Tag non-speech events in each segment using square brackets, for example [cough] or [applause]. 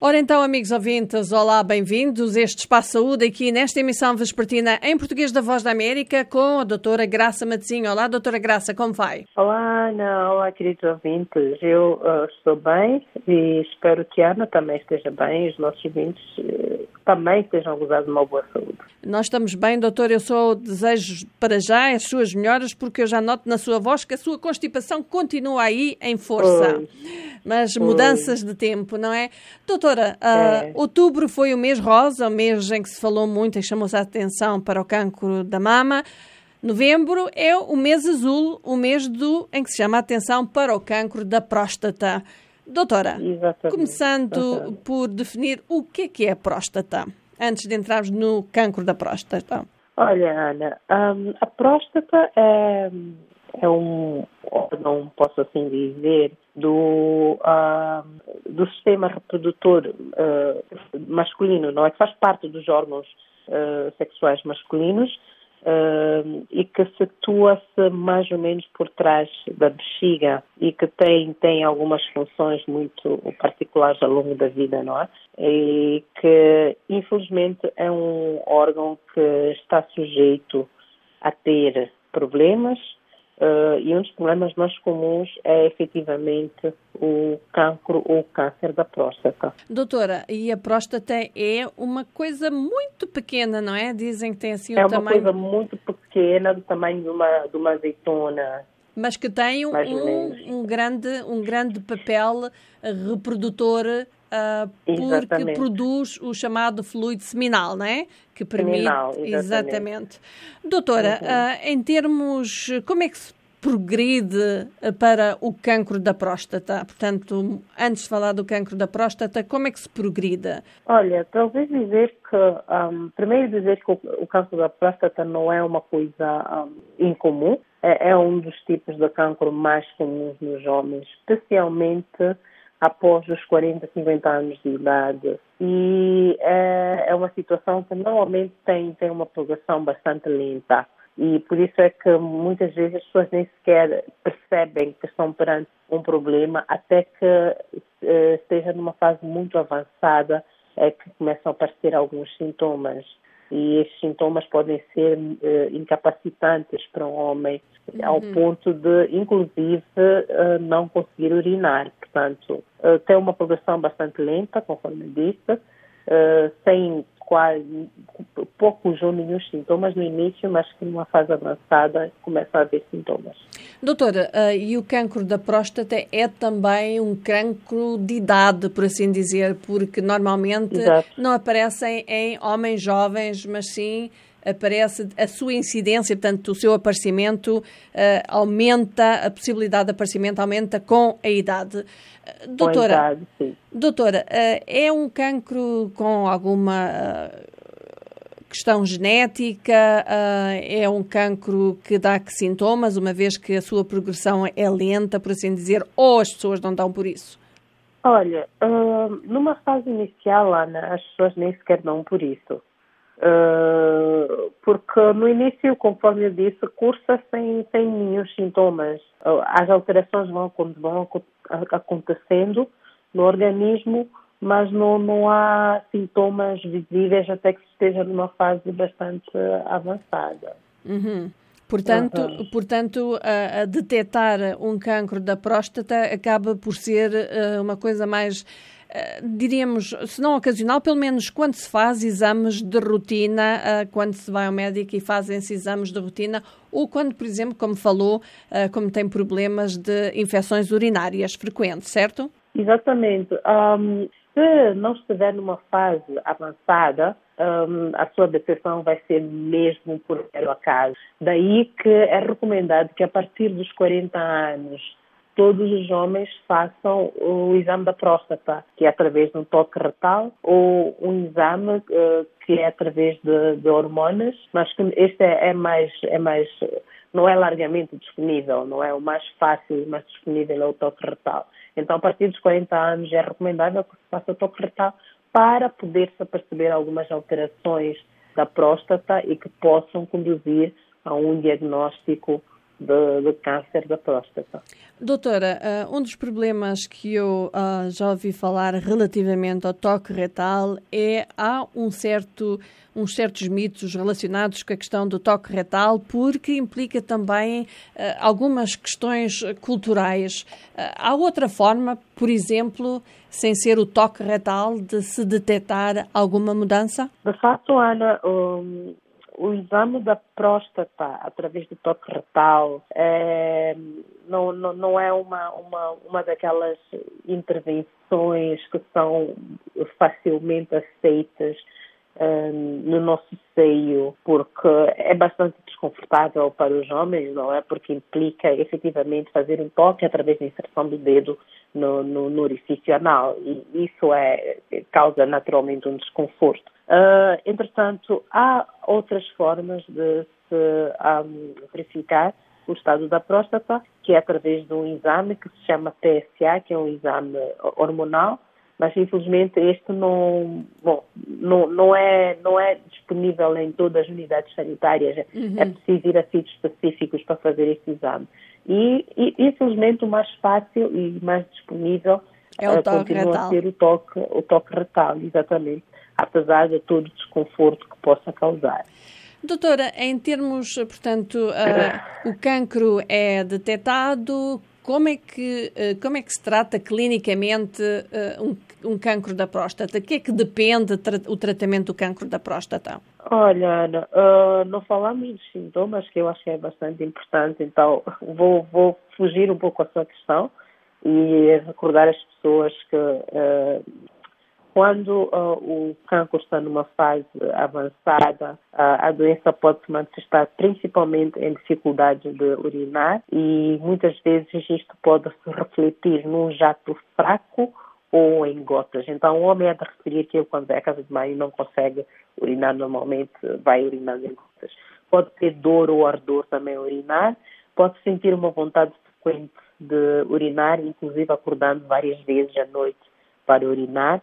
Ora então, amigos ouvintes, olá, bem-vindos. Este Espaço Saúde aqui nesta emissão vespertina em português da Voz da América com a doutora Graça Matezinho. Olá, doutora Graça, como vai? Olá, Ana. Olá, queridos ouvintes. Eu uh, estou bem e espero que a Ana também esteja bem. Os nossos ouvintes uh, também estejam gozados de uma boa saúde. Nós estamos bem, doutor. Eu só desejo para já as suas melhoras porque eu já noto na sua voz que a sua constipação continua aí em força. Mas mudanças de tempo, não é? Doutor, Doutora, uh, outubro foi o mês rosa, o mês em que se falou muito e chamou-se a atenção para o cancro da mama. Novembro é o mês azul, o mês do, em que se chama a atenção para o cancro da próstata. Doutora, Exatamente. começando Exatamente. por definir o que é que é a próstata, antes de entrarmos no cancro da próstata. Olha, Ana, um, a próstata é, é um órgão, posso assim dizer, do, uh, do sistema reprodutor uh, masculino, não é? Que faz parte dos órgãos uh, sexuais masculinos e que situa-se mais ou menos por trás da bexiga e que tem, tem algumas funções muito particulares ao longo da vida, não é? E que, infelizmente, é um órgão que está sujeito a ter problemas Uh, e um dos problemas mais comuns é efetivamente o cancro ou câncer da próstata. Doutora, e a próstata é uma coisa muito pequena, não é? Dizem que tem assim um é tamanho... É uma coisa muito pequena, do tamanho de uma, de uma azeitona. Mas que tem um, um, um grande, um grande papel reprodutor Uh, porque produz o chamado fluido seminal, não é? Que permite. Seminal, exatamente. exatamente. Doutora, uhum. uh, em termos. Como é que se progride para o cancro da próstata? Portanto, antes de falar do cancro da próstata, como é que se progride? Olha, talvez dizer que. Um, primeiro, dizer que o, o cancro da próstata não é uma coisa um, incomum. É, é um dos tipos de cancro mais comuns nos homens, especialmente após os 40, 50 anos de idade. E é, é uma situação que normalmente tem, tem uma progressão bastante lenta. E por isso é que muitas vezes as pessoas nem sequer percebem que estão perante um problema até que uh, esteja numa fase muito avançada é que começam a aparecer alguns sintomas e esses sintomas podem ser uh, incapacitantes para um homem uhum. ao ponto de, inclusive, uh, não conseguir urinar. Portanto, uh, tem uma progressão bastante lenta, conforme disse, sem quase poucos ou nenhum sintomas no início, mas que numa fase avançada começa a haver sintomas. Doutora, uh, e o cancro da próstata é também um cancro de idade, por assim dizer, porque normalmente Exato. não aparecem em homens jovens, mas sim aparece a sua incidência, portanto, o seu aparecimento uh, aumenta, a possibilidade de aparecimento aumenta com a idade. doutora, com a idade, sim. doutora, uh, é um cancro com alguma uh, questão genética? é um cancro que dá que sintomas, uma vez que a sua progressão é lenta, por assim dizer, ou as pessoas não dão por isso? Olha, numa fase inicial, Ana, as pessoas nem sequer dão por isso. Uh, porque no início, conforme eu disse, cursa sem, sem nenhum sintomas. Uh, as alterações vão, vão acontecendo no organismo, mas não, não há sintomas visíveis até que esteja numa fase bastante avançada. Uhum. Portanto, uhum. portanto a, a, detectar um cancro da próstata acaba por ser uh, uma coisa mais diríamos, se não ocasional, pelo menos quando se faz exames de rotina, uh, quando se vai ao médico e fazem-se exames de rotina, ou quando, por exemplo, como falou, uh, como tem problemas de infecções urinárias frequentes, certo? Exatamente. Um, se não estiver numa fase avançada, um, a sua depressão vai ser mesmo por acaso. Daí que é recomendado que a partir dos 40 anos todos os homens façam o exame da próstata, que é através de um toque retal, ou um exame uh, que é através de, de hormonas, mas que este é, é, mais, é mais, não é largamente disponível, não é o mais fácil, mais disponível é o toque retal. Então, a partir dos 40 anos é recomendável que se faça o toque retal para poder-se perceber algumas alterações da próstata e que possam conduzir a um diagnóstico de, de câncer da próstata. Doutora, uh, um dos problemas que eu uh, já ouvi falar relativamente ao toque retal é há um certo, uns certos mitos relacionados com a questão do toque retal, porque implica também uh, algumas questões culturais. há outra forma, por exemplo, sem ser o toque retal, de se detectar alguma mudança? De facto, Ana, um o exame da próstata através do toque retal é, não, não, não é uma, uma, uma daquelas intervenções que são facilmente aceitas no nosso seio, porque é bastante desconfortável para os homens, não é? Porque implica efetivamente fazer um toque através da inserção do dedo no, no, no orifício anal e isso é, causa naturalmente um desconforto. Uh, entretanto, há outras formas de se um, verificar o estado da próstata, que é através de um exame que se chama PSA, que é um exame hormonal, mas infelizmente este não, bom, não, não, é, não é disponível em todas as unidades sanitárias. Uhum. É preciso ir a sítios específicos para fazer este exame. E, e infelizmente o mais fácil e mais disponível é o uh, continua retal. a ser o toque, o toque retal, exatamente apesar de todo o desconforto que possa causar. Doutora, em termos, portanto, uh, [coughs] o cancro é detectado, como é que, uh, como é que se trata clinicamente uh, um, um cancro da próstata? O que é que depende o tratamento do cancro da próstata? Olha, Ana, não falamos dos sintomas, que eu acho que é bastante importante, então vou, vou fugir um pouco à sua questão e recordar as pessoas que quando uh, o cancro está numa fase avançada, uh, a doença pode se manifestar principalmente em dificuldade de urinar e muitas vezes isto pode se refletir num jato fraco ou em gotas. Então, o homem é de referir que ele, quando é a casa de banho, não consegue urinar normalmente, vai urinando em gotas. Pode ter dor ou ardor também a urinar, pode sentir uma vontade frequente de urinar, inclusive acordando várias vezes à noite para urinar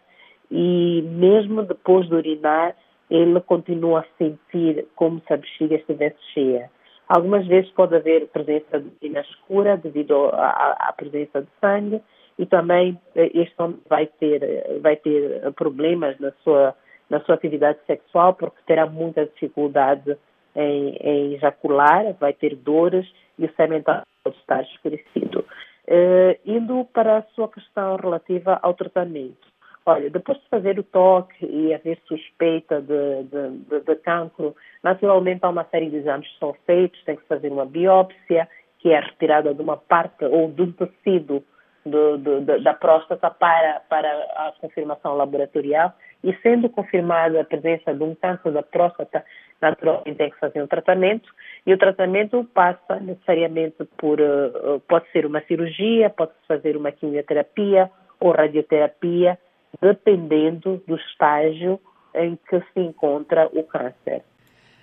e mesmo depois de urinar, ele continua a sentir como se a bexiga estivesse cheia. Algumas vezes pode haver presença de urina escura devido à, presença de sangue e também eh, este homem vai ter, vai ter problemas na sua, na sua atividade sexual porque terá muita dificuldade em, em ejacular, vai ter dores e o sêmen pode estar escurecido. Uh, indo para a sua questão relativa ao tratamento. Olha, depois de fazer o toque e haver suspeita de, de, de, de cancro, naturalmente há uma série de exames que são feitos, tem que fazer uma biópsia, que é retirada de uma parte ou do tecido do, do, da próstata para, para a confirmação laboratorial. E sendo confirmada a presença de um câncer da próstata, naturalmente tem que fazer um tratamento. E o tratamento passa necessariamente por, uh, pode ser uma cirurgia, pode fazer uma quimioterapia ou radioterapia, dependendo do estágio em que se encontra o câncer.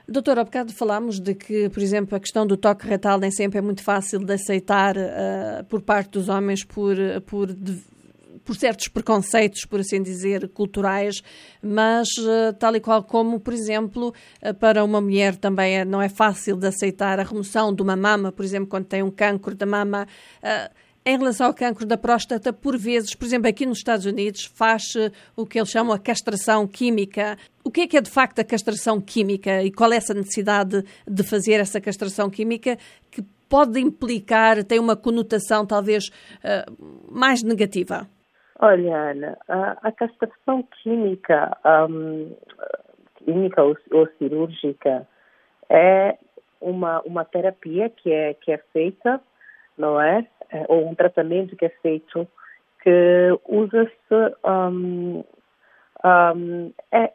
Doutora, há bocado falámos de que, por exemplo, a questão do toque retal nem sempre é muito fácil de aceitar uh, por parte dos homens por, por, por certos preconceitos, por assim dizer, culturais, mas uh, tal e qual como, por exemplo, uh, para uma mulher também é, não é fácil de aceitar a remoção de uma mama, por exemplo, quando tem um cancro da mama em relação ao cancro da próstata, por vezes, por exemplo, aqui nos Estados Unidos, faz o que eles chamam a castração química. O que é que é de facto a castração química e qual é essa necessidade de fazer essa castração química que pode implicar, tem uma conotação talvez uh, mais negativa? Olha, Ana, a, castração química, um, ou, ou, cirúrgica, é uma, uma terapia que é, que é feita, não é? É, ou um tratamento que é feito que usa-se um, um, é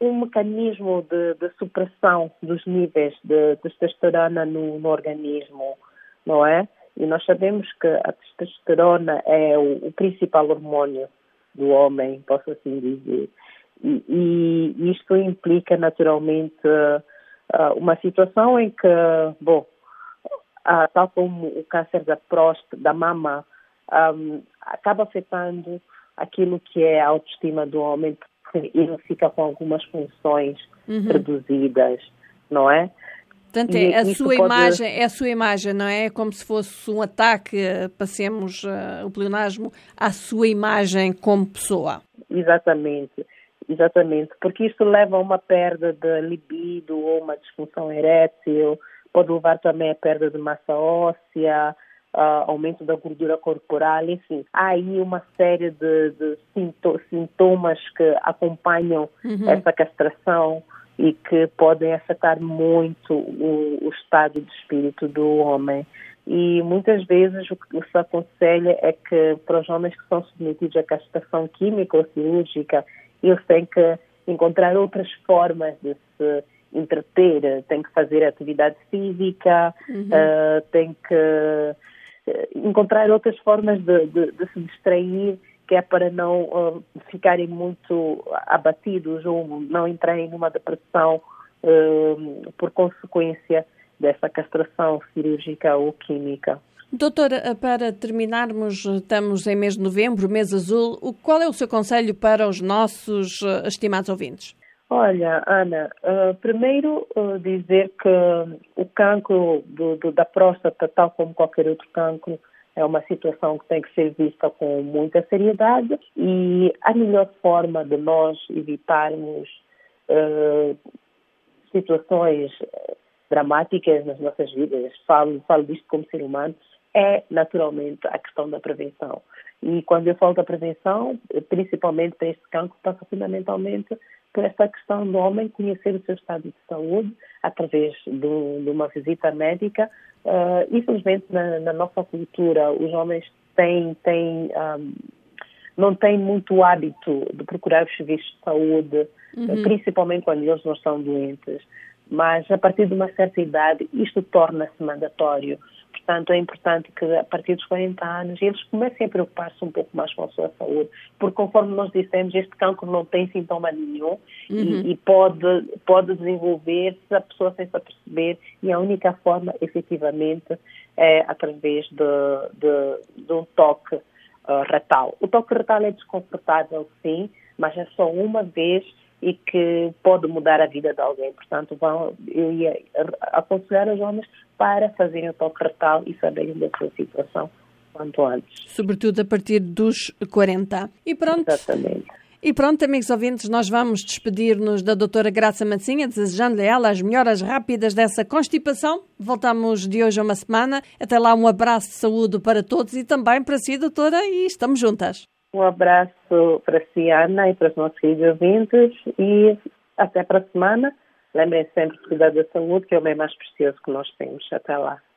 um mecanismo de, de, supressão dos níveis de testosterona no, no, organismo, não é? E nós sabemos que a testosterona é o, o principal hormônio do homem, posso assim dizer. E, e isto implica naturalmente uh, uma situação em que, bom, ah, tal como o câncer da próstata, da mama, um, acaba afetando aquilo que é a autoestima do homem, porque ele fica com algumas funções uhum. reduzidas, não é? Portanto, é a sua pode... imagem, é a sua imagem, não é? É como se fosse um ataque, passemos uh, o pleonasmo, à sua imagem como pessoa. Exatamente, exatamente, porque isto leva a uma perda de libido ou uma disfunção erétil, pode levar também a perda de massa óssea, uh, aumento da gordura corporal, enfim. Há aí uma série de, de sintomas que acompanham uhum. essa castração e que podem afetar muito o, o, estado de espírito do homem. E muitas vezes o que se aconselha é que para os homens que são submetidos à castração química ou cirúrgica, eles têm que encontrar outras formas de se entreter, têm que fazer atividade física, uhum. uh, têm que eh, encontrar outras formas de, de, de, se distrair, que é para não uh, ficarem muito abatidos ou não entrarem numa depressão uh, por consequência dessa castração cirúrgica ou química. Doutora, para terminarmos, estamos em mês de novembro, mês azul. Qual é o seu conselho para os nossos estimados ouvintes? Olha, Ana, uh, primeiro uh, dizer que o cancro do, do, da próstata, tal como qualquer outro cancro, é uma situação que tem que ser vista com muita seriedade e a melhor forma de nós evitarmos uh, situações dramáticas nas nossas vidas, falo, falo disto como ser humano, é naturalmente a questão da prevenção. E quando eu falo da prevenção, principalmente para este cancro, passa fundamentalmente por essa questão do homem conhecer o seu estado de saúde através de, de uma visita médica. Uh, infelizmente, na, na, nossa cultura, os homens têm, têm um, não têm muito hábito de procurar os serviços de saúde, uhum. principalmente quando eles não estão doentes. Mas, a partir de uma certa idade, isto torna-se mandatório. Portanto, é importante que a partir dos 40 anos eles comecem a preocupar-se um pouco mais com a sua saúde, porque conforme nós dissemos, este cancro não tem sintoma nenhum uhum. e, e, pode, pode desenvolver se a pessoa sem se aperceber e a única forma, efetivamente, é através de, de, de um toque uh, retal. O toque retal é desconfortável, sim, mas é só uma vez e que pode mudar a vida de alguém. Portanto, vão, eu ia aconselhar os homens para fazerem o toque retal e saberem da sua situação quanto antes. Sobretudo a partir dos 40. E pronto. Exatamente. E pronto, amigos ouvintes, nós vamos despedir-nos da doutora Graça Mancinha, desejando-lhe ela as melhoras rápidas dessa constipação. Voltamos de hoje a uma semana. Até lá, um abraço de saúde para todos e também para si, doutora, e estamos juntas. Um abraço para si, Ana, e para os nossos queridos ouvintes e até para a semana. Lembrem sempre de cuidar da saúde, que é o bem mais precioso que nós temos. Até lá.